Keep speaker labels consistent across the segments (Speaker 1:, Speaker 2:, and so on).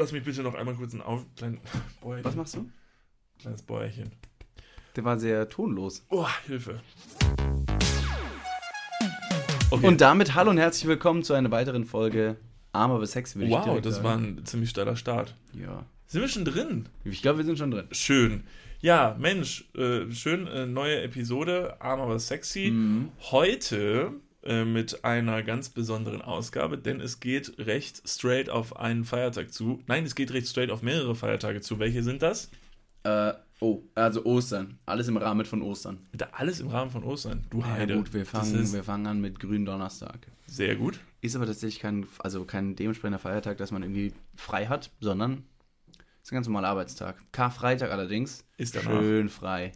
Speaker 1: Lass mich bitte noch einmal kurz ein Auf... Klein, Bäuerchen.
Speaker 2: Was machst du?
Speaker 1: Kleines Bäuerchen.
Speaker 2: Der war sehr tonlos.
Speaker 1: Oh, Hilfe.
Speaker 2: Und damit hallo und herzlich willkommen zu einer weiteren Folge Arm aber Sex. würde ich
Speaker 1: Wow,
Speaker 2: direkt
Speaker 1: das
Speaker 2: sagen.
Speaker 1: war ein ziemlich steiler Start.
Speaker 2: Ja.
Speaker 1: Sind wir schon drin?
Speaker 2: Ich glaube, wir sind schon drin.
Speaker 1: Schön. Ja, Mensch, äh, schön, äh, neue Episode, arm aber sexy.
Speaker 2: Mhm.
Speaker 1: Heute äh, mit einer ganz besonderen Ausgabe, denn es geht recht straight auf einen Feiertag zu. Nein, es geht recht straight auf mehrere Feiertage zu. Welche sind das?
Speaker 2: Äh, oh, also Ostern. Alles im Rahmen von Ostern.
Speaker 1: Da alles im Rahmen von Ostern. Du Heide.
Speaker 2: Ja gut, wir fangen, wir fangen an mit Gründonnerstag.
Speaker 1: sehr gut.
Speaker 2: Ist aber tatsächlich kein, also kein dementsprechender Feiertag, dass man irgendwie frei hat, sondern ist ein ganz normaler Arbeitstag. Karfreitag allerdings
Speaker 1: Ist danach.
Speaker 2: schön frei.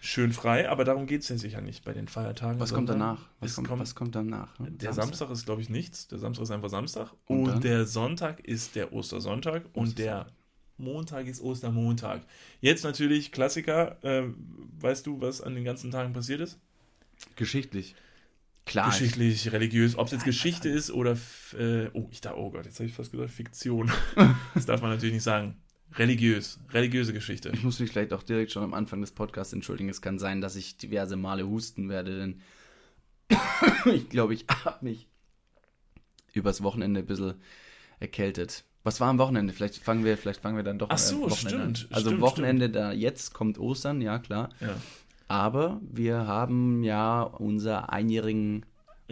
Speaker 1: Schön frei, aber darum geht es ja sicher nicht bei den Feiertagen.
Speaker 2: Was kommt danach? Was kommt,
Speaker 1: kommt-
Speaker 2: was kommt danach? ne?
Speaker 1: Der Samstag, ist, glaube ich, nichts. Der Samstag ist einfach Samstag.
Speaker 2: Und
Speaker 1: Und, der Sonntag ist der Ostersonntag. Und der Montag ist Ostermontag. Jetzt natürlich Klassiker. Ähm, weißt du, was an den ganzen Tagen passiert ist?
Speaker 2: Geschichtlich. Klar.
Speaker 1: Geschichtlich, religiös. Ob es jetzt Geschichte ist oder. Äh, oh, ich da, oh Gott, jetzt habe ich fast gesagt Fiktion. das darf man natürlich nicht sagen. Religiös. Religiöse Geschichte.
Speaker 2: Ich muss mich vielleicht auch direkt schon am Anfang des Podcasts entschuldigen. Es kann sein, dass ich diverse Male husten werde, denn ich glaube, ich habe mich übers Wochenende ein bisschen erkältet. Was war am Wochenende? Vielleicht fangen wir, vielleicht fangen wir dann doch
Speaker 1: Ach so,
Speaker 2: am Wochenende an.
Speaker 1: stimmt,
Speaker 2: Also
Speaker 1: stimmt,
Speaker 2: Wochenende da jetzt kommt Ostern, ja klar.
Speaker 1: Ja.
Speaker 2: Aber wir haben ja unser einjährigen,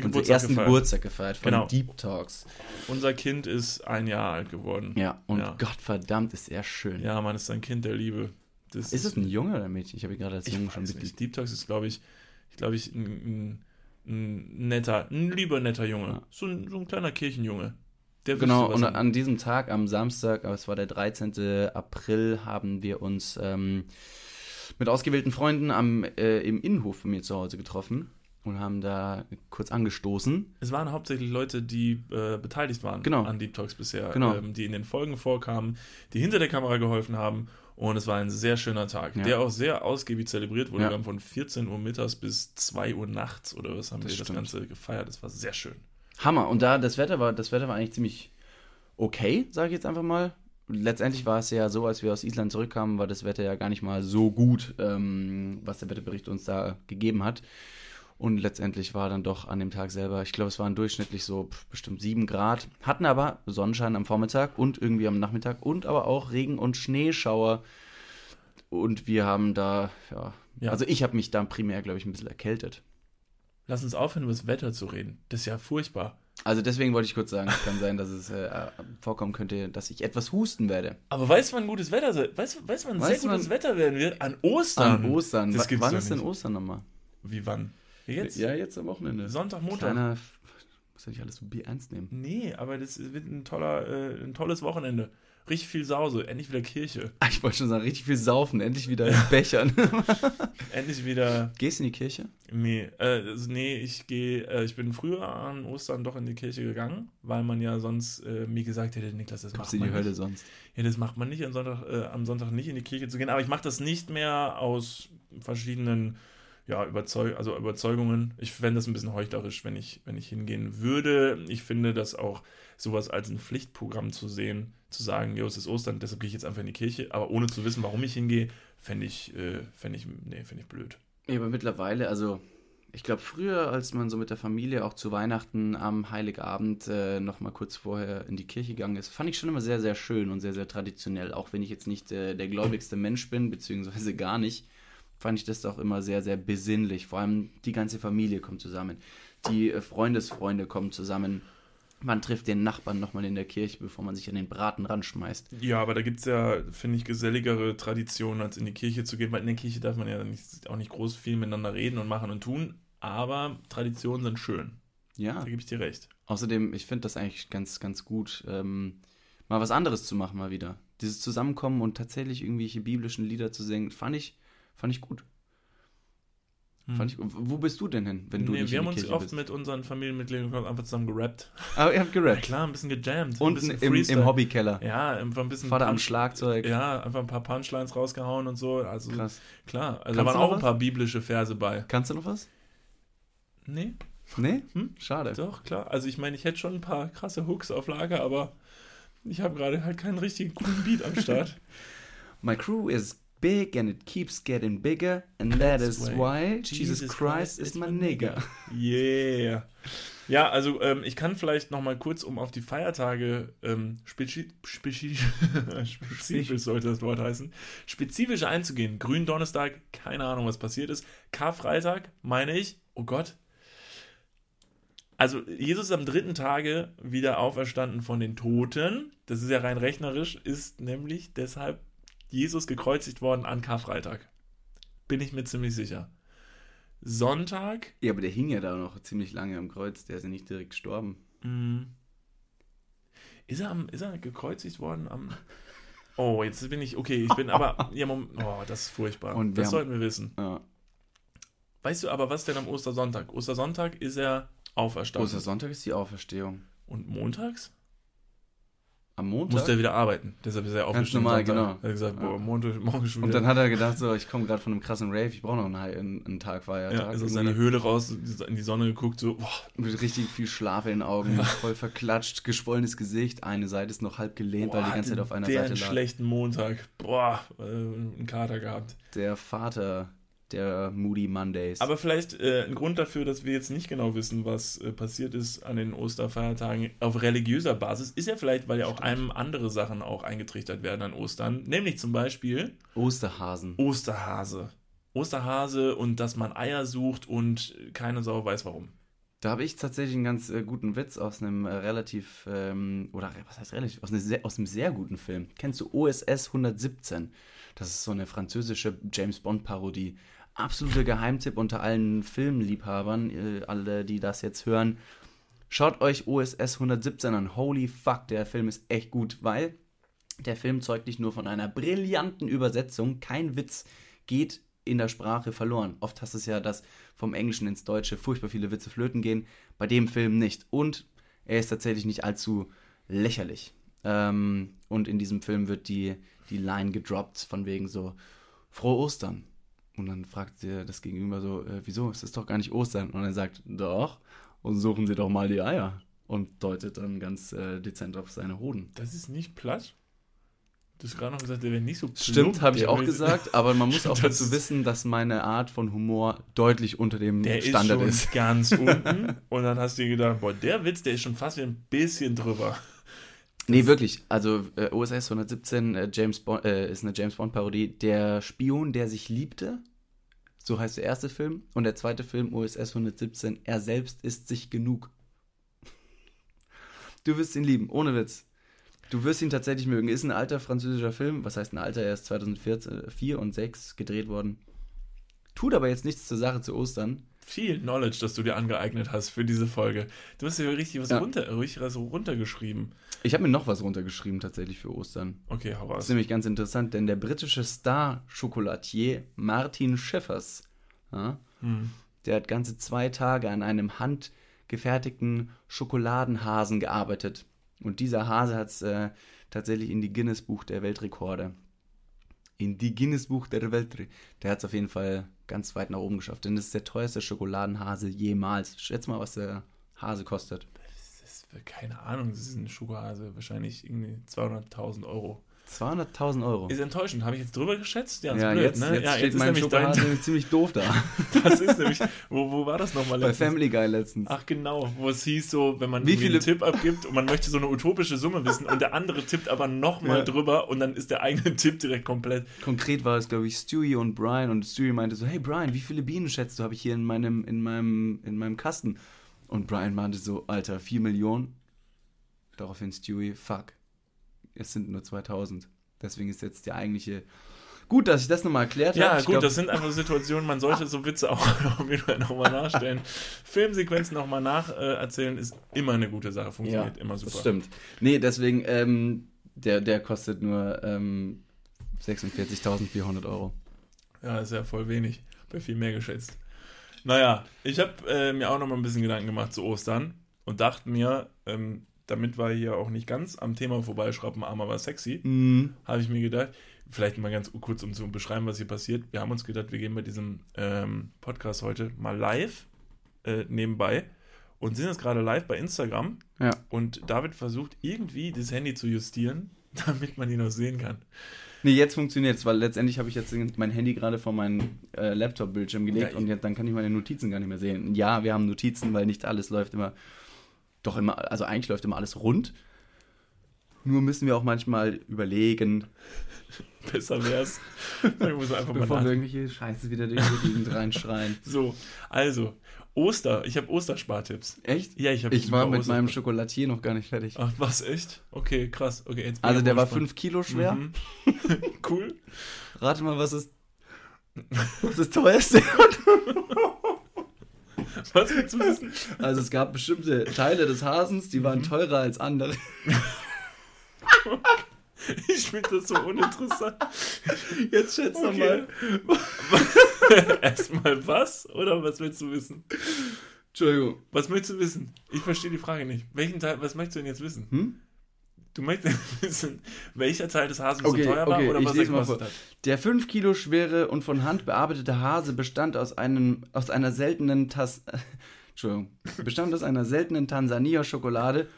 Speaker 2: unseren ersten
Speaker 1: gefeiert.
Speaker 2: Geburtstag gefeiert von
Speaker 1: Genau.
Speaker 2: Deep Talks.
Speaker 1: Unser Kind ist ein Jahr alt geworden.
Speaker 2: Ja, und
Speaker 1: Ja.
Speaker 2: Gott verdammt ist er schön.
Speaker 1: Ja, man ist ein Kind der Liebe. Das
Speaker 2: Ist es ein Junge oder ein Mädchen? Ich habe ihn gerade als Junge schon
Speaker 1: nicht. Deep Talks ist, glaube ich, ich glaube ich, ein, ein, ein netter, ein lieber netter Junge.
Speaker 2: Ja.
Speaker 1: So, ein, so ein kleiner Kirchenjunge. Der
Speaker 2: Genau, und an diesem Tag, am Samstag, aber es war der 13. April, haben wir uns ähm, mit ausgewählten Freunden am, äh, im Innenhof von mir zu Hause getroffen und haben da kurz angestoßen.
Speaker 1: es waren hauptsächlich Leute, die äh, beteiligt waren
Speaker 2: Genau.
Speaker 1: an Deep Talks bisher,
Speaker 2: Genau.
Speaker 1: ähm, die in den Folgen vorkamen, die hinter der Kamera geholfen haben. Und es war ein sehr schöner Tag,
Speaker 2: Ja.
Speaker 1: der auch sehr ausgiebig zelebriert wurde.
Speaker 2: Ja.
Speaker 1: Wir haben von 14 Uhr mittags bis 2 Uhr nachts oder was haben
Speaker 2: Das
Speaker 1: wir das
Speaker 2: stimmt.
Speaker 1: Ganze gefeiert. Das war sehr schön.
Speaker 2: Hammer. Und da das Wetter war, das Wetter war eigentlich ziemlich okay, sage ich jetzt einfach mal. Letztendlich war es ja so, als wir aus Island zurückkamen, war das Wetter ja gar nicht mal so gut, ähm, was der Wetterbericht uns da gegeben hat. Und letztendlich war dann doch an dem Tag selber, ich glaube, es waren durchschnittlich so bestimmt 7 Grad, hatten aber Sonnenschein am Vormittag und irgendwie am Nachmittag und aber auch Regen- und Schneeschauer. Und wir haben da, ja,
Speaker 1: Ja.
Speaker 2: also ich habe mich da primär, glaube ich, ein bisschen erkältet.
Speaker 1: Lass uns aufhören, über das Wetter zu reden. Das ist ja furchtbar.
Speaker 2: Also deswegen wollte ich kurz sagen, es kann sein, dass es äh, vorkommen könnte, dass ich etwas husten werde.
Speaker 1: Aber weiß man gutes Wetter? se- Weiß, weiß man
Speaker 2: Weiß
Speaker 1: sehr gutes Wetter werden wird? An Ostern.
Speaker 2: An Ostern.
Speaker 1: Das
Speaker 2: Wa-
Speaker 1: gibt's
Speaker 2: Wann ist denn. Ostern nochmal?
Speaker 1: Wie wann? Jetzt?
Speaker 2: Ja, jetzt am Wochenende.
Speaker 1: Sonntag, Montag?
Speaker 2: Kleiner, muss ja nicht alles so ernst nehmen.
Speaker 1: Nee, aber das wird ein toller, äh, ein tolles Wochenende. Richtig viel Sause, endlich wieder Kirche.
Speaker 2: Ah, Ich wollte schon sagen, richtig viel saufen, endlich wieder in Bechern.
Speaker 1: Endlich wieder.
Speaker 2: Gehst du in die Kirche?
Speaker 1: Nee, äh, also nee ich gehe, äh, ich bin früher an Ostern doch in die Kirche gegangen, weil man ja sonst äh, mir gesagt hätte, Niklas, das
Speaker 2: Kommst
Speaker 1: macht
Speaker 2: du in die
Speaker 1: man
Speaker 2: Hölle
Speaker 1: nicht.
Speaker 2: sonst?
Speaker 1: Ja, das macht man nicht, am Sonntag, äh, am Sonntag nicht in die Kirche zu gehen. Aber ich mache das nicht mehr aus verschiedenen ja, Überzeug also Überzeugungen. Ich fände das ein bisschen heuchlerisch, wenn ich, wenn ich hingehen würde. Ich finde das auch sowas als ein Pflichtprogramm zu sehen, zu sagen, jo, es ist Ostern, deshalb gehe ich jetzt einfach in die Kirche, aber ohne zu wissen, warum ich hingehe, fände ich, äh, fände ich, nee, fände ich blöd.
Speaker 2: Ja, aber mittlerweile, also ich glaube früher, als man so mit der Familie auch zu Weihnachten am Heiligabend äh, noch mal kurz vorher in die Kirche gegangen ist, fand ich schon immer sehr, sehr schön und sehr, sehr traditionell. Auch wenn ich jetzt nicht äh, der gläubigste Mensch bin, beziehungsweise gar nicht, fand ich das auch immer sehr, sehr besinnlich. Vor allem die ganze Familie kommt zusammen. Die äh, Freundesfreunde kommen zusammen. Man trifft den Nachbarn nochmal in der Kirche, bevor man sich an den Braten ranschmeißt.
Speaker 1: Ja, aber da gibt es ja, finde ich, geselligere Traditionen, als in die Kirche zu gehen, weil in der Kirche darf man ja nicht, auch nicht groß viel miteinander reden und machen und tun, aber Traditionen sind schön.
Speaker 2: Ja.
Speaker 1: Da gebe ich dir recht.
Speaker 2: Außerdem, ich finde das eigentlich ganz, ganz gut, ähm, mal was anderes zu machen, mal wieder. Dieses Zusammenkommen und tatsächlich irgendwelche biblischen Lieder zu singen, fand ich, fand ich gut. Fand ich, wo bist du denn hin, wenn du
Speaker 1: Hm. nee,
Speaker 2: nicht
Speaker 1: wir
Speaker 2: in
Speaker 1: haben
Speaker 2: die
Speaker 1: uns
Speaker 2: Kirche
Speaker 1: oft
Speaker 2: bist?
Speaker 1: mit unseren Familienmitgliedern einfach zusammen gerappt.
Speaker 2: Aber ihr habt
Speaker 1: Ja,
Speaker 2: gerappt.
Speaker 1: klar, ein bisschen gejammt. ein
Speaker 2: Unten
Speaker 1: bisschen
Speaker 2: im, im Hobbykeller.
Speaker 1: Ja, einfach ein bisschen.
Speaker 2: Vater am Schlagzeug.
Speaker 1: Ja, einfach ein paar Punchlines rausgehauen und so. Also
Speaker 2: Krass.
Speaker 1: klar. Also
Speaker 2: Kannst
Speaker 1: da waren auch ein
Speaker 2: was?
Speaker 1: paar biblische Verse bei.
Speaker 2: Kannst du noch was?
Speaker 1: Nee,
Speaker 2: Nee?
Speaker 1: Hm?
Speaker 2: Schade.
Speaker 1: doch, klar. Also ich meine, ich hätte schon ein paar krasse Hooks auf Lager, aber Ich habe gerade halt keinen richtigen coolen Beat am Start.
Speaker 2: My crew is big and it keeps getting bigger and that
Speaker 1: That's
Speaker 2: is
Speaker 1: why
Speaker 2: why Jesus Christ is my nigger.
Speaker 1: Yeah. Ja, also ähm, ich kann vielleicht noch mal kurz, um auf die Feiertage ähm, spezi spezi spezifisch sollte das Wort heißen, spezifisch einzugehen. Gründonnerstag, keine Ahnung, was passiert ist. Karfreitag, meine ich, oh Gott. Also Jesus ist am dritten Tage wieder auferstanden von den Toten. Das ist ja rein rechnerisch, ist nämlich deshalb Jesus gekreuzigt worden an Karfreitag. Bin ich mir ziemlich sicher. Sonntag
Speaker 2: Ja, aber der hing ja da noch ziemlich lange am Kreuz, der ist ja nicht direkt gestorben.
Speaker 1: Mm. Ist er, am, ist er gekreuzigt worden am. Oh, jetzt bin ich. Okay, ich bin aber. Ja, Moment, oh, das ist furchtbar.
Speaker 2: Und
Speaker 1: das
Speaker 2: haben-
Speaker 1: sollten wir wissen.
Speaker 2: Ja.
Speaker 1: Weißt du aber, was denn am Ostersonntag? Ostersonntag ist er auferstanden.
Speaker 2: Ostersonntag ist die Auferstehung.
Speaker 1: Und montags
Speaker 2: Am Montag?
Speaker 1: muss der wieder arbeiten. Deshalb ist er aufgestanden.
Speaker 2: normal,
Speaker 1: Sonntag.
Speaker 2: genau.
Speaker 1: Er hat gesagt,
Speaker 2: Ja.
Speaker 1: boah, Montag, morgen schon
Speaker 2: Und
Speaker 1: wieder.
Speaker 2: dann hat er gedacht, so, ich komme gerade von einem krassen Rave, ich brauche noch einen, einen, einen Tag
Speaker 1: ja,
Speaker 2: Feiertag.
Speaker 1: ist aus
Speaker 2: Irgendwie
Speaker 1: seiner Höhle raus, in die Sonne geguckt, so, boah,
Speaker 2: Mit richtig viel Schlaf in den Augen, voll verklatscht, geschwollenes Gesicht, eine Seite ist noch halb gelehnt, weil
Speaker 1: boah,
Speaker 2: die ganze Zeit auf einer
Speaker 1: der
Speaker 2: Seite
Speaker 1: einen
Speaker 2: lag.
Speaker 1: schlechten Montag. Boah, äh, einen Kater gehabt.
Speaker 2: Der Vater der Moody Mondays.
Speaker 1: Aber vielleicht äh, ein Grund dafür, dass wir jetzt nicht genau wissen, was äh, passiert ist an den Osterfeiertagen auf religiöser Basis, ist ja vielleicht, weil ja auch einem andere Sachen auch eingetrichtert werden an Ostern. Nämlich zum Beispiel
Speaker 2: Osterhasen.
Speaker 1: Osterhase. Osterhase und dass man Eier sucht und keine Sau weiß warum.
Speaker 2: Da habe ich tatsächlich einen ganz äh, guten Witz aus einem äh, relativ, ähm, oder was heißt relativ, aus, einem sehr, aus einem sehr guten Film. Kennst du OSS 117? Das ist so eine französische James Bond-Parodie. Absoluter Geheimtipp unter allen Filmliebhabern, äh, alle, die das jetzt hören. Schaut euch OSS 117 an. Holy fuck, der Film ist echt gut, weil der Film zeugt nicht nur von einer brillanten Übersetzung, kein Witz geht in der Sprache verloren. Oft hast du es ja, dass vom Englischen ins Deutsche furchtbar viele Witze flöten gehen, bei dem Film nicht. Und er ist tatsächlich nicht allzu lächerlich. Ähm, und in diesem Film wird die, die Line gedroppt von wegen so, frohe Ostern. Und dann fragt der das Gegenüber so, äh, wieso, es ist doch gar nicht Ostern. Und er sagt, doch, und suchen Sie doch mal die Eier. Und deutet dann ganz äh, dezent auf seine Hoden.
Speaker 1: Das ist nicht platt. Du hast gerade noch gesagt, der wäre nicht so plump.
Speaker 2: Stimmt, habe ich
Speaker 1: Der
Speaker 2: auch gesagt, aber man muss auch dazu wissen, dass meine Art von Humor deutlich unter dem
Speaker 1: Der
Speaker 2: Standard
Speaker 1: ist schon
Speaker 2: ist.
Speaker 1: ganz unten. Und dann hast du dir gedacht, boah, der Witz, der ist schon fast ein bisschen drüber.
Speaker 2: Nee, wirklich. Also äh, OSS 117 äh, James Bond, äh, ist eine James Bond Parodie. Der Spion, der sich liebte, so heißt der erste Film. Und der zweite Film, OSS 117, er selbst ist sich genug. Du wirst ihn lieben, ohne Witz. Du wirst ihn tatsächlich mögen. Ist ein alter französischer Film. Was heißt ein alter? Er ist 2004 und 6 gedreht worden. Tut aber jetzt nichts zur Sache zu Ostern.
Speaker 1: Viel Knowledge, das du dir angeeignet hast für diese Folge. Du hast ja richtig was,
Speaker 2: Ja.
Speaker 1: runter, richtig was runtergeschrieben.
Speaker 2: Ich habe mir noch was runtergeschrieben tatsächlich für Ostern.
Speaker 1: Okay, hau
Speaker 2: Das
Speaker 1: raus.
Speaker 2: ist nämlich ganz interessant, denn der britische Star-Schokolatier Martin Schiffers, ja,
Speaker 1: Hm.
Speaker 2: der hat ganze zwei Tage an einem handgefertigten Schokoladenhasen gearbeitet. Und dieser Hase hat es äh, tatsächlich in die Guinness-Buch der Weltrekorde. In die Guinness-Buch der Weltrekorde. Der hat es auf jeden Fall ganz weit nach oben geschafft, denn das ist der teuerste Schokoladenhase jemals. Schätz mal, was der Hase kostet.
Speaker 1: Das ist, keine Ahnung, das ist ein Schokohase. Wahrscheinlich irgendwie 200.000 Euro.
Speaker 2: 200.000 Euro.
Speaker 1: Ist enttäuschend. Habe ich jetzt drüber geschätzt? Ja,
Speaker 2: ja,
Speaker 1: blöd,
Speaker 2: jetzt,
Speaker 1: ne?
Speaker 2: jetzt
Speaker 1: ja,
Speaker 2: steht
Speaker 1: ist
Speaker 2: mein Schokohase ziemlich doof da.
Speaker 1: Das ist nämlich, wo, wo war das nochmal
Speaker 2: Bei
Speaker 1: letztens?
Speaker 2: Family Guy letztens.
Speaker 1: Ach genau, wo es hieß so, wenn man
Speaker 2: Wie viele-
Speaker 1: einen Tipp abgibt und man möchte so eine utopische Summe wissen und der andere tippt aber nochmal
Speaker 2: Ja.
Speaker 1: drüber und dann ist der eigene Tipp direkt komplett.
Speaker 2: Konkret war es, glaube ich, Stewie und Brian und Stewie meinte so, hey Brian, wie viele Bienen schätzt du, habe ich hier in meinem, in meinem, in meinem Kasten? Und Brian meinte so, Alter, 4 Millionen. Daraufhin Stewie, fuck, es sind nur 2000. Deswegen ist jetzt der eigentliche... Gut, dass ich das nochmal erklärt
Speaker 1: Ja,
Speaker 2: habe. Ich
Speaker 1: gut,
Speaker 2: glaub,
Speaker 1: das sind einfach Situationen, man sollte so Witze auch auf jeden Fall nochmal nachstellen. Filmsequenzen nochmal nacherzählen äh, ist immer eine gute Sache, funktioniert immer super.
Speaker 2: Das stimmt. Nee, deswegen, ähm, der, der kostet nur ähm, 46.400 Euro.
Speaker 1: Ja, ist ja voll wenig. Bei viel mehr geschätzt. Naja, ich habe äh, mir auch noch mal ein bisschen Gedanken gemacht zu Ostern und dachte mir, ähm, damit wir hier auch nicht ganz am Thema vorbeischrappen, arm aber sexy,
Speaker 2: Mhm.
Speaker 1: habe ich mir gedacht, vielleicht mal ganz kurz, um zu beschreiben, was hier passiert. Wir haben uns gedacht, wir gehen bei diesem ähm, Podcast heute mal live äh, nebenbei und sind jetzt gerade live bei Instagram.
Speaker 2: Ja.
Speaker 1: Und David versucht irgendwie das Handy zu justieren, damit man ihn noch sehen kann.
Speaker 2: Nee, jetzt funktioniert es, weil letztendlich habe ich jetzt mein Handy gerade vor meinen äh, Laptop-Bildschirm gelegt
Speaker 1: Ja,
Speaker 2: und jetzt, dann kann ich meine Notizen gar nicht mehr sehen. Ja, wir haben Notizen, weil nicht alles läuft immer, doch immer, also eigentlich läuft immer alles rund. Nur müssen wir auch manchmal überlegen,
Speaker 1: Besser wär's. Ich muss einfach mal
Speaker 2: bevor wir
Speaker 1: nach.
Speaker 2: irgendwelche Scheiße wieder durch die Gegend reinschreien.
Speaker 1: So, also, Oster. Ich habe Osterspartipps.
Speaker 2: Echt?
Speaker 1: Ja, ich habe
Speaker 2: Ich war mit meinem
Speaker 1: Osterspar-
Speaker 2: Schokolatier noch gar nicht fertig.
Speaker 1: Ach, was, echt? Okay, krass. Okay,
Speaker 2: Also der war
Speaker 1: gespannt.
Speaker 2: 5 Kilo schwer.
Speaker 1: Mhm. cool.
Speaker 2: Rate mal, was ist was das teuerste?
Speaker 1: Was willst du wissen?
Speaker 2: Also es gab bestimmte Teile des Hasens, die
Speaker 1: Mhm.
Speaker 2: waren teurer als andere.
Speaker 1: Ich finde das so uninteressant.
Speaker 2: Jetzt schätzt doch
Speaker 1: Okay.
Speaker 2: mal.
Speaker 1: Erstmal was? Oder was willst du wissen?
Speaker 2: Entschuldigung.
Speaker 1: Was möchtest du wissen? Ich verstehe die Frage nicht. Welchen Teil, was möchtest du denn jetzt wissen?
Speaker 2: Hm?
Speaker 1: Du möchtest wissen, welcher Teil des Hasens
Speaker 2: Okay,
Speaker 1: so teuer war
Speaker 2: okay,
Speaker 1: oder was er gekostet hat?
Speaker 2: Der 5 Kilo schwere und von Hand bearbeitete Hase bestand aus einem aus einer seltenen Tas Entschuldigung, bestand aus einer seltenen Tansania-Schokolade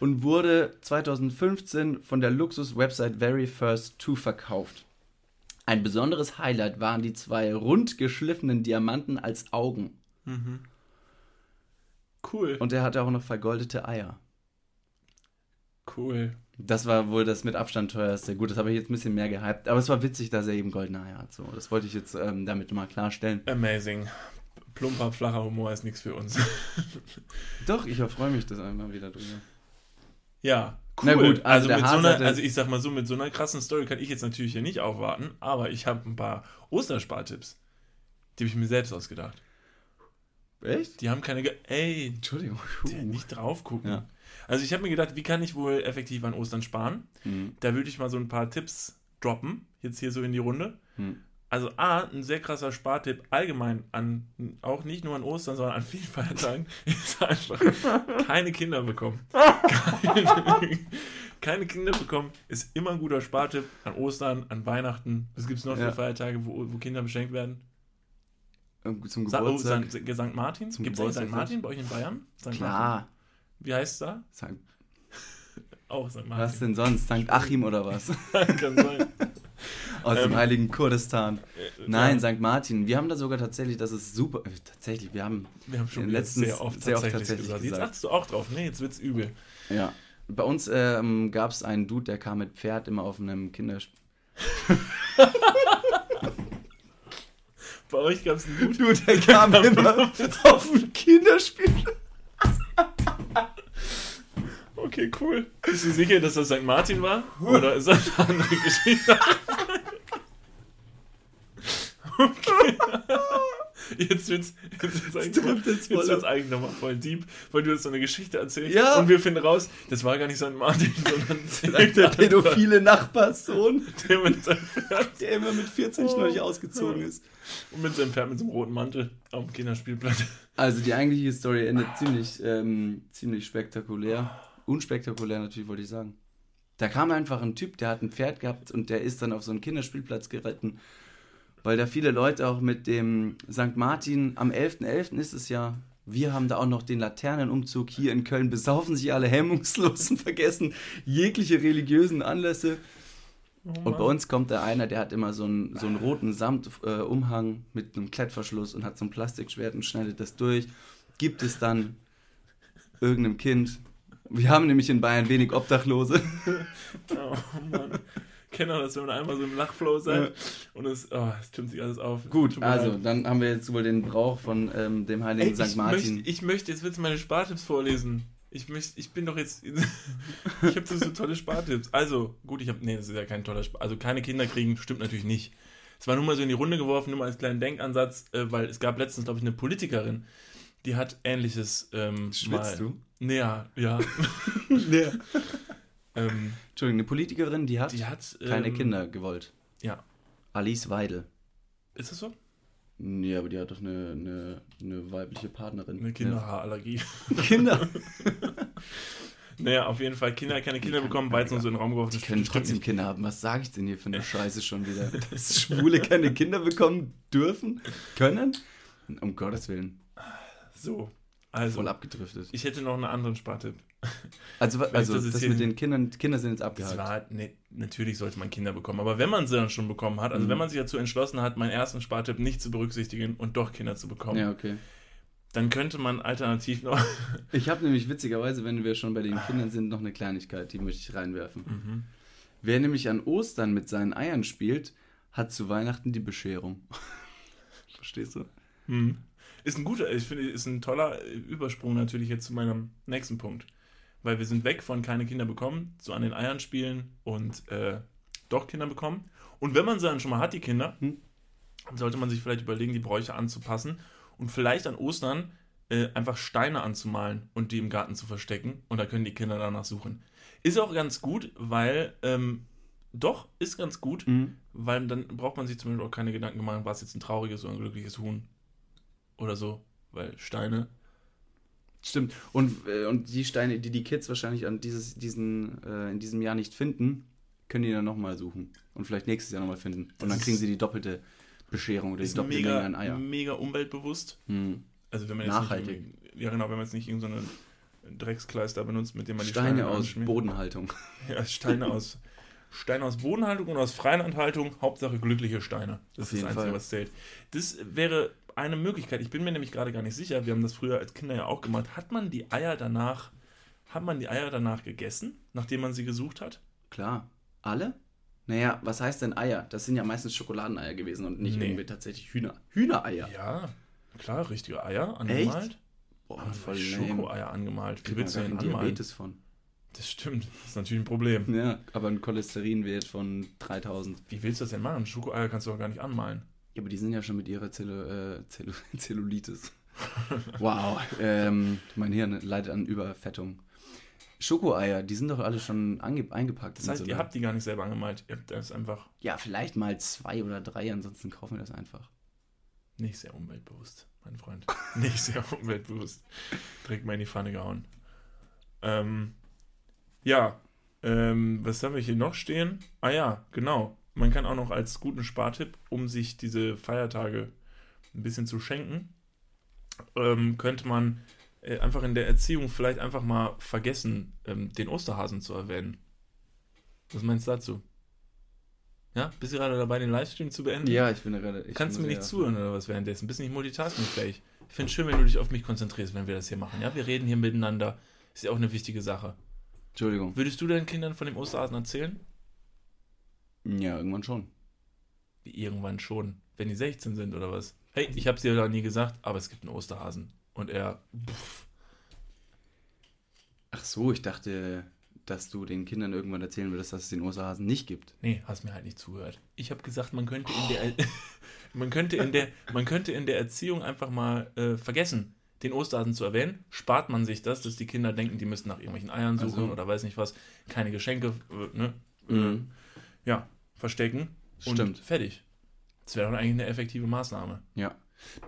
Speaker 2: und wurde 2015 von der Luxus-Website Very First 2 verkauft. Ein besonderes Highlight waren die zwei rund geschliffenen Diamanten als Augen.
Speaker 1: Cool.
Speaker 2: Und er hatte auch noch vergoldete Eier.
Speaker 1: cool.
Speaker 2: Das war wohl das mit Abstand teuerste. Gut, das habe ich jetzt ein bisschen mehr gehypt. Aber es war witzig, dass er eben goldene Eier hat. So, das wollte ich jetzt ähm, damit mal klarstellen.
Speaker 1: Amazing. Plumper, flacher Humor ist nichts für uns.
Speaker 2: Doch, ich freue mich das einmal wieder drüber.
Speaker 1: Ja, cool.
Speaker 2: Na gut, also
Speaker 1: also,
Speaker 2: der
Speaker 1: mit so einer, also ich sag mal so, mit so einer krassen Story kann ich jetzt natürlich hier nicht aufwarten, aber ich habe ein paar Osterspartipps. Die habe ich mir selbst ausgedacht.
Speaker 2: Echt?
Speaker 1: Die haben keine. Ge Ey,
Speaker 2: Entschuldigung.
Speaker 1: die nicht drauf gucken.
Speaker 2: Ja.
Speaker 1: Also ich habe mir gedacht, wie kann ich wohl effektiv an Ostern sparen?
Speaker 2: Hm.
Speaker 1: Da würde ich mal so ein paar Tipps droppen, jetzt hier so in die Runde.
Speaker 2: Hm.
Speaker 1: Also A, ein sehr krasser Spartipp allgemein an, auch nicht nur an Ostern, sondern an vielen Feiertagen, ist einfach keine Kinder bekommen. Keine, keine Kinder bekommen ist immer ein guter Spartipp an Ostern, an Weihnachten. Was gibt es noch für
Speaker 2: Ja.
Speaker 1: Feiertage, wo, wo Kinder beschenkt werden?
Speaker 2: Zum
Speaker 1: Sa oh,
Speaker 2: Geburtstag.
Speaker 1: St. St. Martin? Gibt es St. Martin bei euch in Bayern? St. Martin? Wie heißt es da?
Speaker 2: Sag,
Speaker 1: Auch St.
Speaker 2: was
Speaker 1: Martin.
Speaker 2: denn sonst? St. Achim oder was?
Speaker 1: Kann sein.
Speaker 2: Aus dem
Speaker 1: Ähm,
Speaker 2: heiligen Kurdistan.
Speaker 1: Äh,
Speaker 2: Nein,
Speaker 1: ja,
Speaker 2: St. Martin. Wir haben da sogar tatsächlich, das ist super. äh, Tatsächlich, wir haben.
Speaker 1: wir haben schon
Speaker 2: letztens
Speaker 1: sehr oft
Speaker 2: sehr oft
Speaker 1: tatsächlich,
Speaker 2: tatsächlich
Speaker 1: gesagt.
Speaker 2: gesagt.
Speaker 1: Jetzt achtest du auch drauf. Nee, jetzt wird's übel.
Speaker 2: Ja. Bei uns ähm, gab es einen Dude, der kam mit Pferd immer auf einem Kinderspiel.
Speaker 1: Bei euch gab es einen.
Speaker 2: Dude, der kam immer auf ein Kinderspiel.
Speaker 1: Okay, cool. Bist du sicher, dass das St. Martin war? Oder ist das eine andere Geschichte? Okay. Jetzt wird's, jetzt wird's eigentlich,
Speaker 2: jetzt
Speaker 1: wird's eigentlich nochmal voll deep, weil du jetzt so eine Geschichte erzählst
Speaker 2: Ja.
Speaker 1: und wir finden raus, das war gar nicht St. Martin, sondern
Speaker 2: Sagt der pädophile Nachbarssohn,
Speaker 1: der mit seinem Pferd
Speaker 2: der immer mit 14 noch nicht ausgezogen ist.
Speaker 1: und mit seinem Pferd mit so einem roten Mantel auf dem Kinderspielplatz.
Speaker 2: Also die eigentliche Story endet ziemlich, ähm, ziemlich spektakulär. Unspektakulär natürlich, wollte ich sagen. Da kam einfach ein Typ, der hat ein Pferd gehabt und der ist dann auf so einen Kinderspielplatz geritten. Weil da viele Leute auch mit dem St. Martin, am 11.11. ist es ja, wir haben da auch noch den Laternenumzug hier in Köln, besaufen sich alle hemmungslos und vergessen jegliche religiösen Anlässe. Und bei uns kommt da einer, der hat immer so einen, so einen roten Samtumhang äh, mit einem Klettverschluss und hat so ein Plastikschwert und schneidet das durch. Gibt es dann irgendeinem Kind. Wir haben nämlich in Bayern wenig Obdachlose.
Speaker 1: Oh Mann. Kennt ihr das, wenn man einmal so im Lachflow seid und es, oh, es stimmt sich alles auf.
Speaker 2: Gut, also
Speaker 1: leid.
Speaker 2: dann haben wir jetzt wohl den Brauch von ähm, dem heiligen
Speaker 1: Ey,
Speaker 2: St. Martin.
Speaker 1: möchte, ich möchte, jetzt willst du meine Spartipps vorlesen. Ich möchte, ich bin doch jetzt, ich habe so, tolle Spartipps. Also, gut, ich habe, nee, das ist ja kein toller Spar, also keine Kinder kriegen, stimmt natürlich nicht. Es war nur mal so in die Runde geworfen, nur mal als kleinen Denkansatz, äh, weil es gab letztens, glaube ich, eine Politikerin, die hat ähnliches ähm,
Speaker 2: Schwitzt du?
Speaker 1: Nee, ja. Ja. ähm,
Speaker 2: Entschuldigung, eine Politikerin, die hat
Speaker 1: die hat
Speaker 2: keine
Speaker 1: ähm,
Speaker 2: Kinder gewollt.
Speaker 1: Ja.
Speaker 2: Alice Weidel.
Speaker 1: Ist das so?
Speaker 2: Nee, aber die hat doch eine, eine, eine weibliche Partnerin.
Speaker 1: Eine Kinderhaarallergie.
Speaker 2: Kinder.
Speaker 1: Naja, auf jeden Fall Kinder, keine Kinder bekommen, war jetzt nur so in den Raum geworfen.
Speaker 2: Die
Speaker 1: das
Speaker 2: können trotzdem
Speaker 1: nicht.
Speaker 2: Kinder haben. Was sage ich denn hier für eine Scheiße schon wieder? Dass Schwule keine Kinder bekommen dürfen? Können? Um Gottes Willen.
Speaker 1: So, Also,
Speaker 2: Voll abgedriftet.
Speaker 1: ich hätte noch einen anderen Spartipp.
Speaker 2: Also, also
Speaker 1: das
Speaker 2: das, mit den Kindern, Kinder sind jetzt abgehakt.
Speaker 1: war, ne, natürlich sollte man Kinder bekommen, aber wenn man sie dann schon bekommen hat, also
Speaker 2: Mhm.
Speaker 1: wenn man sich dazu entschlossen hat, meinen ersten Spartipp nicht zu berücksichtigen und doch Kinder zu bekommen,
Speaker 2: Ja, okay.
Speaker 1: dann könnte man alternativ noch.
Speaker 2: Ich habe nämlich witzigerweise, wenn wir schon bei den Kindern sind, noch eine Kleinigkeit, die möchte ich reinwerfen.
Speaker 1: Mhm.
Speaker 2: Wer nämlich an Ostern mit seinen Eiern spielt, hat zu Weihnachten die Bescherung. Verstehst du?
Speaker 1: Mhm. Ist ein guter, ich finde, ist ein toller Übersprung natürlich jetzt zu meinem nächsten Punkt. Weil wir sind weg von keine Kinder bekommen, zu an den Eiern spielen und äh, doch Kinder bekommen. Und wenn man sie dann schon mal hat, die Kinder,
Speaker 2: Hm.
Speaker 1: dann sollte man sich vielleicht überlegen, die Bräuche anzupassen und vielleicht an Ostern äh, einfach Steine anzumalen und die im Garten zu verstecken. Und da können die Kinder danach suchen. Ist auch ganz gut, weil, ähm, doch, ist ganz gut,
Speaker 2: Mhm.
Speaker 1: weil dann braucht man sich zum Beispiel auch keine Gedanken machen, war es jetzt ein trauriges oder ein glückliches Huhn oder so, weil Steine.
Speaker 2: Stimmt. Und, äh, und die Steine, die die Kids wahrscheinlich an dieses, diesen, äh, in diesem Jahr nicht finden, können die dann nochmal suchen. Und vielleicht nächstes Jahr nochmal finden. Und
Speaker 1: Das
Speaker 2: dann kriegen sie die doppelte Bescherung oder die doppelte
Speaker 1: mega,
Speaker 2: Menge an Eier.
Speaker 1: mega umweltbewusst.
Speaker 2: Hm.
Speaker 1: Also wenn man jetzt
Speaker 2: Nachhaltig.
Speaker 1: Nicht ja genau, wenn man jetzt nicht irgendeine Dreckskleister benutzt, mit dem man die
Speaker 2: Steine aus
Speaker 1: anschmiert.
Speaker 2: Bodenhaltung.
Speaker 1: Ja, Steine aus Steine aus Bodenhaltung und aus Freilandhaltung, Hauptsache glückliche Steine. Das
Speaker 2: Auf
Speaker 1: ist das Einzige,
Speaker 2: Fall.
Speaker 1: was zählt. Das wäre eine Möglichkeit. Ich bin mir nämlich gerade gar nicht sicher. Wir haben das früher als Kinder ja auch gemacht. Hat man die Eier danach, hat man die Eier danach gegessen, nachdem man sie gesucht hat?
Speaker 2: Klar. Alle? Naja, was heißt denn Eier? Das sind ja meistens Schokoladeneier gewesen und nicht
Speaker 1: Nee.
Speaker 2: irgendwie tatsächlich Hühner. Hühnereier.
Speaker 1: Ja, klar, richtige Eier angemalt.
Speaker 2: Boah,
Speaker 1: Und
Speaker 2: voll.
Speaker 1: Schokoeier angemalt. Wie willst du denn anmalen?
Speaker 2: Diabetes von.
Speaker 1: Das stimmt. Das ist natürlich ein Problem.
Speaker 2: Ja, aber ein Cholesterinwert von 3000.
Speaker 1: Wie willst du das denn machen? Schokoeier kannst du doch gar nicht anmalen.
Speaker 2: Ja, aber die sind ja schon mit ihrer Zellu äh, Zellu Zellulitis. wow. Ähm, mein Hirn leidet an Überfettung. Schokoeier, die sind doch alle schon eingepackt.
Speaker 1: Das heißt,
Speaker 2: so,
Speaker 1: ihr
Speaker 2: ne?
Speaker 1: habt die gar nicht selber angemalt. Ihr habt das einfach
Speaker 2: Ja, vielleicht mal zwei oder drei, ansonsten kaufen wir das einfach.
Speaker 1: nicht sehr umweltbewusst, mein Freund. nicht sehr umweltbewusst. Direkt mal in die Pfanne gehauen. Ähm, ja, ähm, was haben wir hier noch stehen? Ah ja, genau. Man kann auch noch als guten Spartipp, um sich diese Feiertage ein bisschen zu schenken, ähm, könnte man äh, einfach in der Erziehung vielleicht einfach mal vergessen, ähm, den Osterhasen zu erwähnen. Was meinst du dazu? Ja, bist du gerade dabei, den Livestream zu beenden?
Speaker 2: Ja, ich bin gerade. Ich
Speaker 1: Kannst du mir nicht zuhören oder was währenddessen? Bist nicht multitaskingfähig? Ich finde es schön, wenn du dich auf mich konzentrierst, wenn wir das hier machen. Ja, wir reden hier miteinander. Ist ja auch eine wichtige Sache.
Speaker 2: Entschuldigung.
Speaker 1: Würdest du deinen Kindern von dem Osterhasen erzählen?
Speaker 2: Ja, irgendwann schon.
Speaker 1: Wie irgendwann schon. Wenn die 16 sind oder was? Hey, ich hab's dir da nie gesagt, aber es gibt einen Osterhasen. Und er. Pff,
Speaker 2: Ach so, ich dachte, dass du den Kindern irgendwann erzählen würdest, dass es den Osterhasen nicht gibt.
Speaker 1: nee, hast mir halt nicht zugehört. Ich habe gesagt, man könnte in der. man, könnte in der man könnte in der Erziehung einfach mal äh, vergessen, den Osterhasen zu erwähnen. Spart man sich das, dass die Kinder denken, die müssten nach irgendwelchen Eiern suchen
Speaker 2: Also-
Speaker 1: oder weiß nicht was. Keine Geschenke, äh, ne?
Speaker 2: Mhm.
Speaker 1: ja, verstecken und
Speaker 2: Stimmt.
Speaker 1: fertig. Das wäre doch eigentlich eine effektive Maßnahme.
Speaker 2: Ja.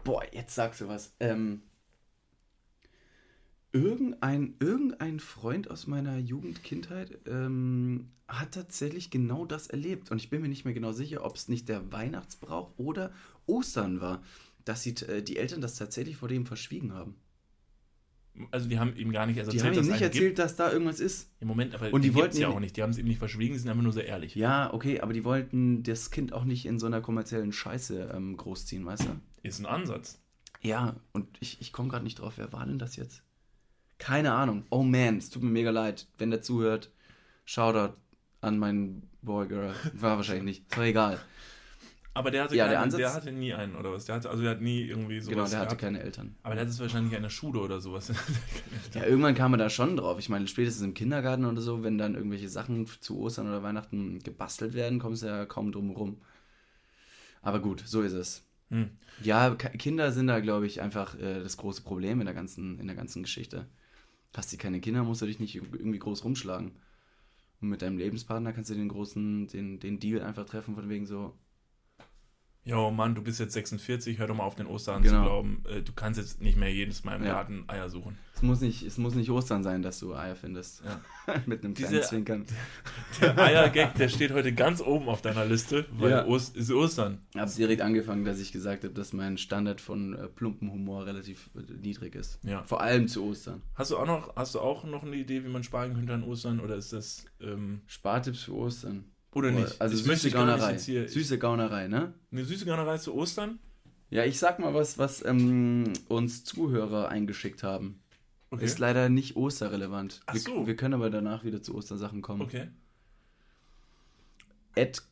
Speaker 2: Boah, jetzt sagst du was. Ähm, irgendein, irgendein Freund aus meiner Jugend, Kindheit ähm, hat tatsächlich genau das erlebt. Und ich bin mir nicht mehr genau sicher, ob es nicht der Weihnachtsbrauch oder Ostern war, dass sie, äh, die Eltern das tatsächlich vor dem verschwiegen haben.
Speaker 1: Also die haben ihm gar nicht erst
Speaker 2: Die
Speaker 1: erzählt,
Speaker 2: haben ihm
Speaker 1: dass
Speaker 2: nicht erzählt, dass da irgendwas ist.
Speaker 1: Gibt. Im Moment, aber
Speaker 2: Und die
Speaker 1: die wollten ja auch nicht. Die haben es ihm nicht verschwiegen, sie sind einfach nur sehr ehrlich.
Speaker 2: Ja, okay, aber die wollten das Kind auch nicht in so einer kommerziellen Scheiße ähm, großziehen, weißt du?
Speaker 1: Ist ein Ansatz.
Speaker 2: Ja, und ich, ich komme gerade nicht drauf. Wer war denn das jetzt? Keine Ahnung. Oh man, es tut mir mega leid. Wenn der zuhört, Shoutout an meinen Boy Girl. War wahrscheinlich nicht. Ist doch egal.
Speaker 1: Aber der hatte,
Speaker 2: Ja,
Speaker 1: keine,
Speaker 2: der Ansatz-
Speaker 1: der hatte nie einen, oder was? Der hatte, also der hat nie irgendwie sowas
Speaker 2: genau, der hatte
Speaker 1: gehabt.
Speaker 2: keine Eltern.
Speaker 1: Aber der hat es wahrscheinlich in der Schule oder sowas.
Speaker 2: Ja, irgendwann kam man da schon drauf. Ich meine, spätestens im Kindergarten oder so, wenn dann irgendwelche Sachen zu Ostern oder Weihnachten gebastelt werden, kommst du ja kaum drum rum. Aber gut, so ist es.
Speaker 1: Hm.
Speaker 2: Ja, Ki- Kinder sind da, glaube ich, einfach äh, das große Problem in der ganzen, in der ganzen Geschichte. Hast du keine Kinder, musst du dich nicht irgendwie groß rumschlagen. Und mit deinem Lebenspartner kannst du den großen, den, den Deal einfach treffen, von wegen so,
Speaker 1: Jo, Mann, du bist jetzt 46, hör doch mal auf den Osterhahn
Speaker 2: Genau.
Speaker 1: zu glauben. Äh, du kannst jetzt nicht mehr jedes Mal im
Speaker 2: Ja.
Speaker 1: Laden Eier suchen.
Speaker 2: Es muss, nicht, es muss nicht Ostern sein, dass du Eier findest.
Speaker 1: Ja.
Speaker 2: Mit einem
Speaker 1: Diese-
Speaker 2: kleinen Zwinkern.
Speaker 1: Der Eiergag, der steht heute ganz oben auf deiner Liste, weil
Speaker 2: Ja.
Speaker 1: Ost ist Ostern.
Speaker 2: Ich habe direkt angefangen, dass ich gesagt habe, dass mein Standard von äh, plumpen Humor relativ äh, niedrig ist.
Speaker 1: Ja.
Speaker 2: Vor allem zu Ostern.
Speaker 1: Hast du auch noch, hast du auch noch eine Idee, wie man sparen könnte an Ostern oder ist das ähm,
Speaker 2: Spartipps für Ostern.
Speaker 1: Oder nicht?
Speaker 2: Also
Speaker 1: ich
Speaker 2: süße Gaunerei. Süße Gaunerei, ne?
Speaker 1: eine süße Gaunerei zu Ostern.
Speaker 2: Ja, ich sag mal was, was ähm, uns Zuhörer eingeschickt haben.
Speaker 1: Okay.
Speaker 2: Ist leider nicht osterrelevant.
Speaker 1: Ach
Speaker 2: wir,
Speaker 1: so.
Speaker 2: wir können aber danach wieder zu Ostersachen kommen.
Speaker 1: okay.
Speaker 2: Ed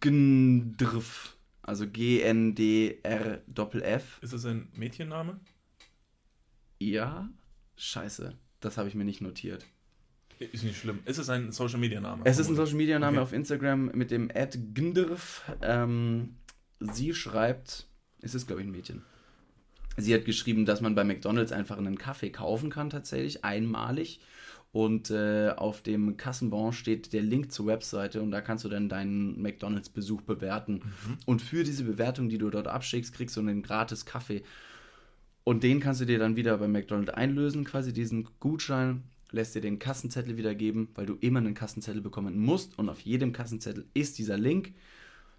Speaker 2: Gndrf, also G-N-D-R-F-F.
Speaker 1: Ist das ein Mädchenname?
Speaker 2: Ja? Scheiße, das habe ich mir nicht notiert.
Speaker 1: Ist nicht schlimm. Ist es ein Social Media Name?
Speaker 2: Es ist ein Social Media Name
Speaker 1: Okay.
Speaker 2: auf Instagram mit dem Ed Gndrf. Ähm, sie schreibt, es ist glaube ich ein Mädchen. Sie hat geschrieben, dass man bei McDonalds einfach einen Kaffee kaufen kann, tatsächlich, einmalig. Und äh, auf dem Kassenbon steht der Link zur Webseite und da kannst du dann deinen McDonalds-Besuch bewerten. Und für diese Bewertung, die du dort abschickst, kriegst du einen gratis Kaffee. Und den kannst du dir dann wieder bei McDonald's einlösen, quasi diesen Gutschein, lässt dir den Kassenzettel wiedergeben, weil du immer einen Kassenzettel bekommen musst. Und auf jedem Kassenzettel ist dieser Link.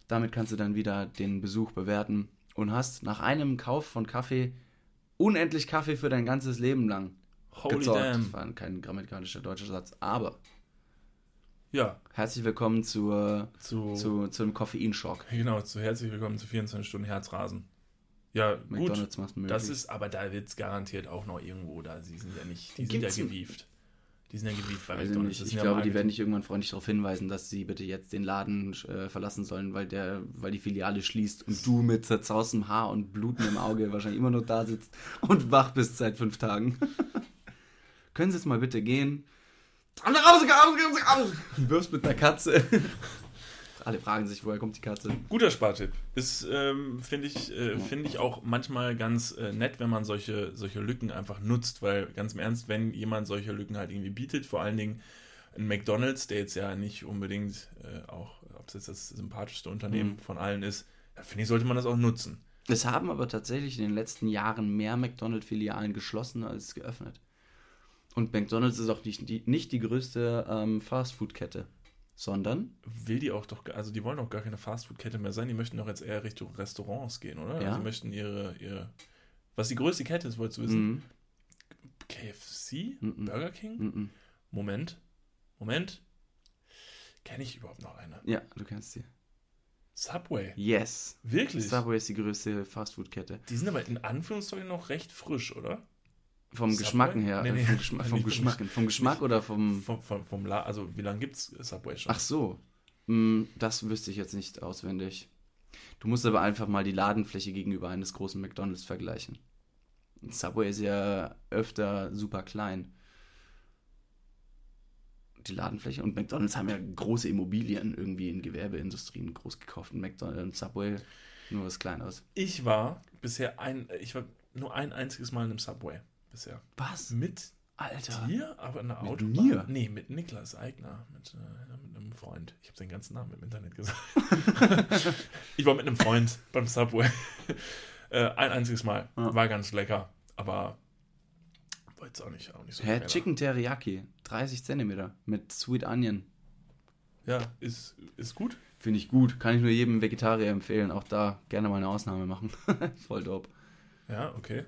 Speaker 2: Damit kannst du dann wieder den Besuch bewerten und hast nach einem Kauf von Kaffee unendlich Kaffee für dein ganzes Leben lang
Speaker 1: Holy
Speaker 2: gezockt.
Speaker 1: damn.
Speaker 2: Das war kein grammatikalischer deutscher Satz, aber
Speaker 1: Ja,
Speaker 2: herzlich willkommen zur,
Speaker 1: zu,
Speaker 2: zu, zum Koffeinschock.
Speaker 1: genau, zu herzlich willkommen zu 24 Stunden Herzrasen. Ja, gut.
Speaker 2: McDonalds macht möglich.
Speaker 1: Das ist, aber da wird es garantiert auch noch irgendwo, da sie sind ja nicht, die
Speaker 2: Gibt's
Speaker 1: sind ja gewieft. Die sind ja gewieft bei
Speaker 2: ich
Speaker 1: McDonalds.
Speaker 2: Ich
Speaker 1: ja
Speaker 2: glaube, die werden nicht irgendwann freundlich darauf hinweisen, dass sie bitte jetzt den Laden äh, verlassen sollen, weil der, weil die Filiale schließt und du mit zerzaustem Haar und Bluten im Auge wahrscheinlich immer nur da sitzt und wach bist seit fünf Tagen. Können Sie jetzt mal bitte gehen? Raus, raus, raus, raus! Und wirfst mit einer Katze. Alle fragen sich, woher kommt die Katze?
Speaker 1: Guter Spartipp. Ist, ähm, finde ich, äh, finde ich auch manchmal ganz äh, nett, wenn man solche, solche Lücken einfach nutzt, weil ganz im Ernst, wenn jemand solche Lücken halt irgendwie bietet, vor allen Dingen ein McDonalds, der jetzt ja nicht unbedingt äh, auch, ob es jetzt das sympathischste Unternehmen
Speaker 2: Mhm.
Speaker 1: von allen ist, da finde ich, sollte man das auch nutzen.
Speaker 2: Es haben aber tatsächlich in den letzten Jahren mehr McDonalds-Filialen geschlossen als geöffnet. Und McDonalds ist auch nicht die, nicht die größte ähm, Fastfood-Kette, sondern
Speaker 1: Will die auch doch, also die wollen auch gar keine Fastfood-Kette mehr sein, die möchten doch jetzt eher Richtung Restaurants gehen, oder?
Speaker 2: Ja.
Speaker 1: Also die möchten ihre, ihre, was die größte Kette ist, wolltest du wissen?
Speaker 2: Mhm.
Speaker 1: KFC?
Speaker 2: Mhm.
Speaker 1: Burger King?
Speaker 2: Mhm.
Speaker 1: Moment. Moment. Kenne ich überhaupt noch eine?
Speaker 2: Ja, du kennst sie.
Speaker 1: Subway.
Speaker 2: Yes.
Speaker 1: Wirklich?
Speaker 2: Subway ist die größte Fastfood-Kette.
Speaker 1: Die sind aber in Anführungszeichen noch recht frisch, oder?
Speaker 2: Vom
Speaker 1: Subway?
Speaker 2: Geschmacken her.
Speaker 1: Nee,
Speaker 2: äh,
Speaker 1: nee.
Speaker 2: Vom, Geschma vom Geschmack. Vom Geschmack oder vom.
Speaker 1: Vom, vom, vom La also wie lange gibt es Subway schon?
Speaker 2: Ach so. Mm, Das wüsste ich jetzt nicht auswendig. Du musst aber einfach mal die Ladenfläche gegenüber eines großen McDonalds vergleichen. Subway ist ja öfter super klein. Die Ladenfläche und McDonalds haben ja große Immobilien irgendwie in Gewerbeindustrien groß gekauft. Und McDonalds und Subway nur was Kleineres.
Speaker 1: Ich war bisher ein, ich war nur ein einziges Mal in einem Subway bisher.
Speaker 2: Was?
Speaker 1: Mit
Speaker 2: Alter.
Speaker 1: dir, aber in der
Speaker 2: Mit mir?
Speaker 1: Nee, mit Niklas Eigner, mit, äh, mit einem Freund. Ich habe seinen ganzen Namen im Internet gesagt. ich war mit einem Freund beim Subway. äh, ein einziges Mal.
Speaker 2: Ja.
Speaker 1: War ganz lecker, aber war jetzt auch nicht, auch nicht so geil.
Speaker 2: Chicken Teriyaki, 30 Zentimeter mit Sweet Onion.
Speaker 1: Ja, ist, ist gut.
Speaker 2: Finde ich gut. Kann ich nur jedem Vegetarier empfehlen. Auch da gerne mal eine Ausnahme machen. Voll dope.
Speaker 1: Ja, okay.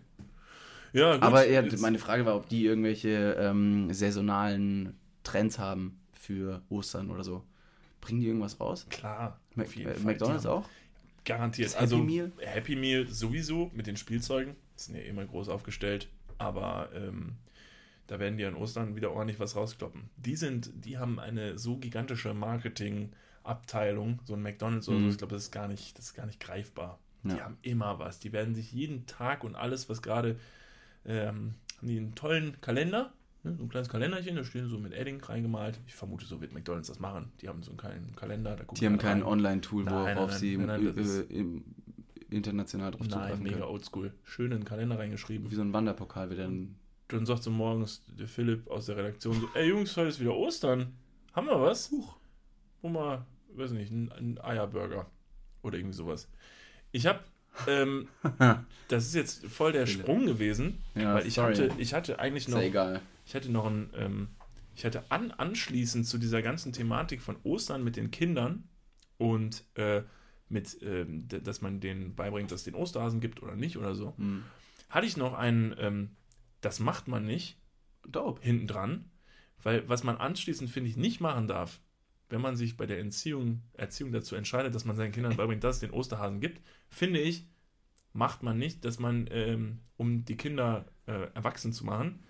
Speaker 1: Ja, gut.
Speaker 2: Aber
Speaker 1: jetzt-
Speaker 2: meine Frage war, ob die irgendwelche ähm, saisonalen Trends haben für Ostern oder so. Bringen die irgendwas raus?
Speaker 1: Klar,
Speaker 2: Mac äh. McDonalds
Speaker 1: Die
Speaker 2: auch?
Speaker 1: Garantiert.
Speaker 2: Das Happy
Speaker 1: also
Speaker 2: Meal?
Speaker 1: Happy Meal sowieso mit den Spielzeugen. Die sind ja immer groß aufgestellt. Aber ähm, da werden die an Ostern wieder ordentlich was rauskloppen. Die sind, die haben eine so gigantische Marketingabteilung, so ein McDonalds oder
Speaker 2: Mhm.
Speaker 1: so, ich glaube, das ist gar nicht, das ist gar nicht greifbar. Die
Speaker 2: Ja.
Speaker 1: haben immer was. Die werden sich jeden Tag und alles, was gerade ähm, haben die einen tollen Kalender, ne, so ein kleines Kalenderchen, da stehen so mit Edding reingemalt. Ich vermute, so wird McDonalds das machen. Die haben so einen kleinen Kalender, da gucken
Speaker 2: Die haben kein. Online-Tool, worauf sie
Speaker 1: nein, nein,
Speaker 2: äh, im, international drauf
Speaker 1: Nein,
Speaker 2: zugreifen
Speaker 1: mega
Speaker 2: können.
Speaker 1: oldschool. Schön in den Kalender reingeschrieben.
Speaker 2: Wie so ein Wanderpokal wird dann.
Speaker 1: Dann sagt so morgens der Philipp aus der Redaktion so, ey Jungs, heute ist wieder Ostern. Haben wir was? Huch. Wo mal, weiß nicht, ein, ein Eierburger. Oder irgendwie sowas. Ich habe, ähm, das ist jetzt voll der Sprung gewesen,
Speaker 2: Ja,
Speaker 1: weil ich
Speaker 2: sorry.
Speaker 1: hatte, ich hatte eigentlich noch, ich hatte noch ein, ähm, ich hatte an, anschließend zu dieser ganzen Thematik von Ostern mit den Kindern und äh, mit, d- dass man denen beibringt, dass es den Osterhasen gibt oder nicht oder so,
Speaker 2: Hm.
Speaker 1: hatte ich noch einen, ähm, das macht man nicht,
Speaker 2: Dope.
Speaker 1: hinten dran, weil was man anschließend, finde ich, nicht machen darf, wenn man sich bei der Erziehung, Erziehung dazu entscheidet, dass man seinen Kindern beibringt, dass es den Osterhasen gibt, finde ich, macht man nicht, dass man, ähm, um die Kinder äh, erwachsen zu machen,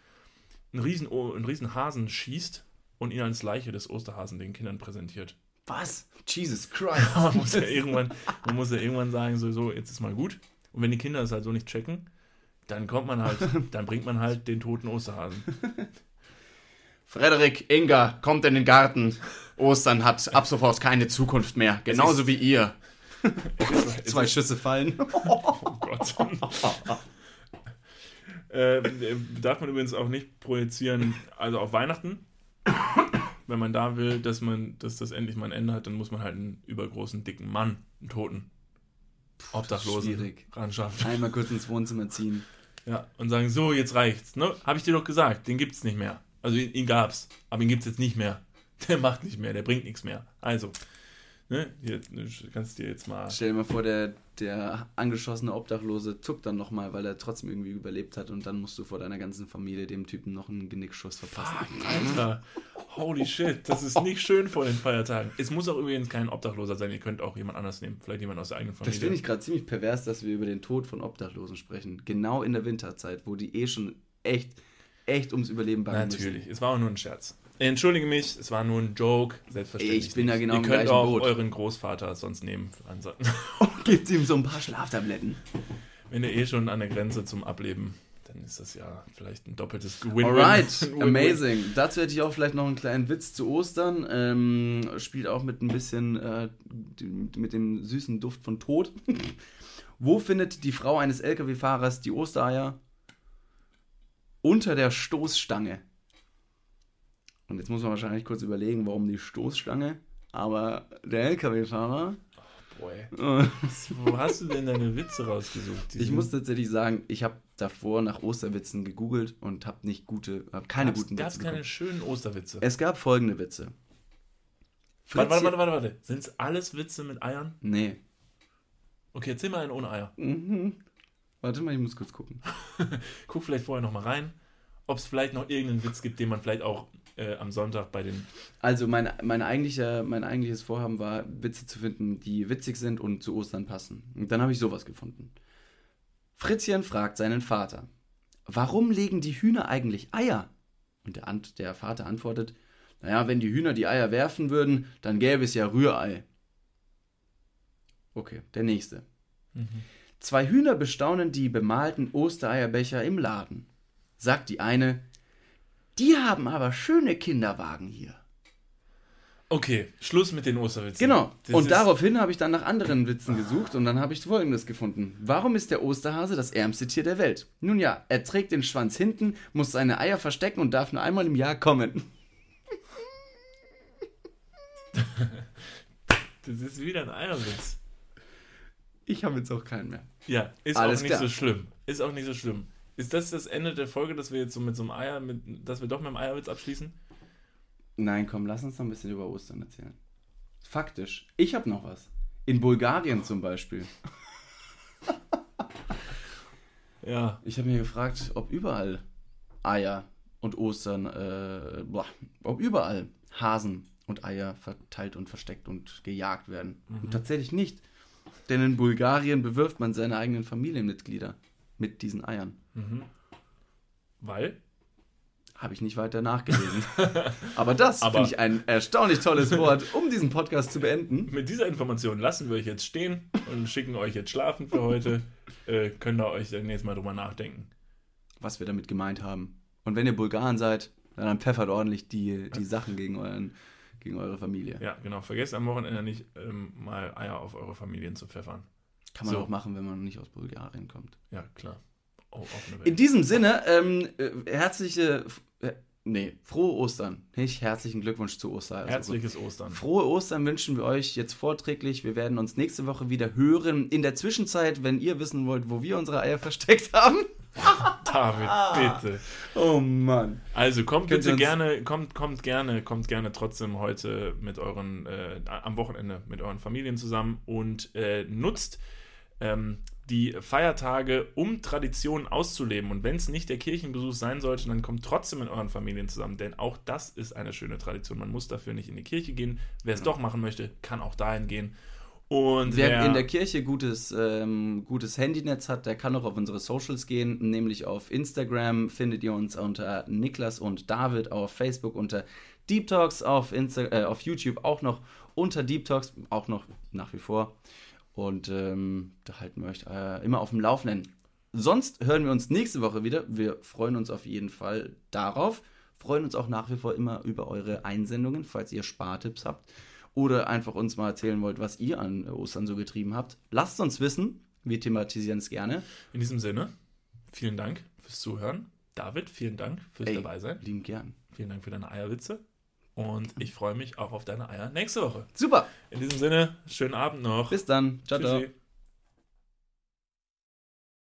Speaker 1: einen riesen, einen riesen Hasen schießt und ihn als Leiche des Osterhasen den Kindern präsentiert.
Speaker 2: Was? Jesus Christ.
Speaker 1: man muss ja irgendwann, man muss ja irgendwann sagen, so, so, jetzt ist mal gut. Und wenn die Kinder es halt so nicht checken, dann kommt man halt, dann bringt man halt den toten Osterhasen.
Speaker 2: Frederik, Inga, kommt in den Garten. Ostern hat ab sofort keine Zukunft mehr. Genauso wie ihr. Zwei Schüsse fallen.
Speaker 1: Oh Gott. äh, darf man übrigens auch nicht projizieren, also auf Weihnachten. Wenn man da will, dass man, dass das endlich mal ein Ende hat, dann muss man halt einen übergroßen, dicken Mann, einen Toten, Obdachlosen
Speaker 2: schwierig.
Speaker 1: ran schaffen.
Speaker 2: Einmal kurz ins Wohnzimmer ziehen.
Speaker 1: Ja, und sagen, so, jetzt reicht's. Ne? Habe ich dir doch gesagt, den gibt's nicht mehr. Also ihn, ihn gab's, aber ihn gibt's jetzt nicht mehr. Der macht nicht mehr, der bringt nichts mehr. Also, ne, hier, du kannst dir jetzt mal.
Speaker 2: Stell dir mal vor, der, der angeschossene Obdachlose zuckt dann nochmal, weil er trotzdem irgendwie überlebt hat und dann musst du vor deiner ganzen Familie dem Typen noch einen Genickschuss verpassen.
Speaker 1: Fuck, Alter. Holy shit, das ist nicht schön vor den Feiertagen. Es muss auch übrigens kein Obdachloser sein, ihr könnt auch jemand anders nehmen. Vielleicht jemand aus der eigenen Familie.
Speaker 2: Das finde ich gerade ziemlich pervers, dass wir über den Tod von Obdachlosen sprechen. Genau in der Winterzeit, wo die eh schon echt, echt ums Überleben bangen
Speaker 1: Natürlich, es war auch nur ein Scherz. Entschuldige mich, es war nur ein Joke, selbstverständlich.
Speaker 2: Ich bin ja
Speaker 1: nicht.
Speaker 2: genau
Speaker 1: Ihr könnt auch
Speaker 2: Boot.
Speaker 1: euren Großvater sonst nehmen.
Speaker 2: Müssen. Gibt ihm so ein paar Schlaftabletten.
Speaker 1: Wenn ihr eh schon an der Grenze zum Ableben, dann ist das ja vielleicht ein doppeltes Win-Win.
Speaker 2: Alright, amazing. Dazu hätte ich auch vielleicht noch einen kleinen Witz zu Ostern. Ähm, spielt auch mit ein bisschen, äh, mit dem süßen Duft von Tod. Wo findet die Frau eines LKW-Fahrers die Ostereier? Unter der Stoßstange. Und jetzt muss man wahrscheinlich kurz überlegen, warum die Stoßstange. Aber der LKW-Fahrer.
Speaker 1: Boy,
Speaker 2: äh,
Speaker 1: wo hast du denn deine Witze rausgesucht?
Speaker 2: Ich muss tatsächlich sagen, ich habe davor nach Osterwitzen gegoogelt und habe nicht gute, hab keine
Speaker 1: Gab's-
Speaker 2: guten
Speaker 1: Gab's
Speaker 2: Witze
Speaker 1: keine
Speaker 2: bekommen.
Speaker 1: schönen Osterwitze?
Speaker 2: Es gab folgende Witze.
Speaker 1: Warte, warte, warte, warte, warte. Sind es alles Witze mit Eiern?
Speaker 2: Nee.
Speaker 1: Okay, erzähl mal einen ohne Eier.
Speaker 2: Mhm. Warte mal, ich muss kurz gucken.
Speaker 1: Guck vielleicht vorher nochmal rein, ob es vielleicht noch irgendeinen Witz gibt, den man vielleicht auch äh, am Sonntag bei den.
Speaker 2: Also mein, mein, eigentlicher, mein eigentliches Vorhaben war, Witze zu finden, die witzig sind und zu Ostern passen. Und dann habe ich sowas gefunden. Fritzchen fragt seinen Vater, warum legen die Hühner eigentlich Eier? Und der, Ant, der Vater antwortet, naja, wenn die Hühner die Eier werfen würden, dann gäbe es ja Rührei. Okay, der nächste. Zwei Hühner bestaunen die bemalten Ostereierbecher im Laden. Sagt die eine, die haben aber schöne Kinderwagen hier.
Speaker 1: Okay, Schluss mit den Osterwitzen.
Speaker 2: Genau.
Speaker 1: Das
Speaker 2: und daraufhin habe ich dann nach anderen Witzen gesucht und dann habe ich folgendes gefunden. Warum ist der Osterhase das ärmste Tier der Welt? Nun ja, er trägt den Schwanz hinten, muss seine Eier verstecken und darf nur einmal im Jahr kommen.
Speaker 1: Das ist wieder ein Eierwitz.
Speaker 2: Ich habe jetzt auch keinen mehr.
Speaker 1: Ja, ist
Speaker 2: Alles
Speaker 1: auch nicht
Speaker 2: klar.
Speaker 1: so schlimm. Ist auch nicht so schlimm. Ist das das Ende der Folge, dass wir jetzt so mit so einem Eier, mit, dass wir doch mit einem Eierwitz abschließen?
Speaker 2: Nein, komm, lass uns noch ein bisschen über Ostern erzählen. Faktisch, ich habe noch was. In Bulgarien zum Beispiel.
Speaker 1: Ja.
Speaker 2: Ich habe mir gefragt, ob überall Eier und Ostern, äh, boah, ob überall Hasen und Eier verteilt und versteckt und gejagt werden. Und tatsächlich nicht. Denn in Bulgarien bewirft man seine eigenen Familienmitglieder mit diesen Eiern.
Speaker 1: Weil?
Speaker 2: Habe ich nicht weiter nachgelesen. Aber das finde ich ein erstaunlich tolles Wort, um diesen Podcast zu beenden.
Speaker 1: Mit dieser Information lassen wir euch jetzt stehen und schicken euch jetzt schlafen für heute. Äh, könnt ihr euch dann jetzt mal drüber nachdenken.
Speaker 2: was wir damit gemeint haben. Und wenn ihr Bulgaren seid, dann pfeffert ordentlich die, die Sachen gegen, euren, gegen eure Familie.
Speaker 1: Ja, genau. Vergesst am Wochenende nicht, ähm, mal Eier auf eure Familien zu pfeffern.
Speaker 2: Kann man
Speaker 1: So.
Speaker 2: auch machen, wenn man nicht aus Bulgarien kommt.
Speaker 1: Ja, klar. Oh,
Speaker 2: In diesem Sinne, ähm, äh, herzliche, äh, Nee, frohe Ostern. Nicht herzlichen Glückwunsch zu Ostern. Also
Speaker 1: Herzliches Ostern.
Speaker 2: Frohe Ostern wünschen wir euch jetzt vorträglich. Wir werden uns nächste Woche wieder hören. In der Zwischenzeit, wenn ihr wissen wollt, wo wir unsere Eier versteckt haben.
Speaker 1: David, bitte.
Speaker 2: Oh Mann.
Speaker 1: Also kommt
Speaker 2: Könnt
Speaker 1: bitte gerne, kommt, kommt gerne, kommt gerne trotzdem heute mit euren, äh, am Wochenende mit euren Familien zusammen und äh, nutzt ähm, die Feiertage, um Traditionen auszuleben. Und wenn es nicht der Kirchenbesuch sein sollte, dann kommt trotzdem mit euren Familien zusammen, denn auch das ist eine schöne Tradition. Man muss dafür nicht in die Kirche gehen. Wer es doch machen möchte, kann auch dahin gehen. Und
Speaker 2: Wer in der Kirche gutes, ähm, gutes Handynetz hat, der kann auch auf unsere Socials gehen, nämlich auf Instagram findet ihr uns unter Niklas und David, auf Facebook unter Deep Talks, auf, Insta äh, auf YouTube auch noch unter Deep Talks, auch noch nach wie vor. Und ähm, da halten wir euch äh, immer auf dem Laufenden. Sonst hören wir uns nächste Woche wieder. Wir freuen uns auf jeden Fall darauf. Freuen uns auch nach wie vor immer über eure Einsendungen, falls ihr Spartipps habt oder einfach uns mal erzählen wollt, was ihr an Ostern so getrieben habt. Lasst uns wissen. Wir thematisieren es gerne.
Speaker 1: in diesem Sinne, vielen Dank fürs Zuhören. David, vielen Dank fürs
Speaker 2: Ey,
Speaker 1: dabei sein.
Speaker 2: Lieben gern.
Speaker 1: Vielen Dank für deine Eierwitze. Und ich freue mich auch auf deine Eier nächste Woche.
Speaker 2: Super.
Speaker 1: In diesem Sinne, schönen Abend noch.
Speaker 2: Bis dann. Ciao, ciao.
Speaker 1: Tschüssi.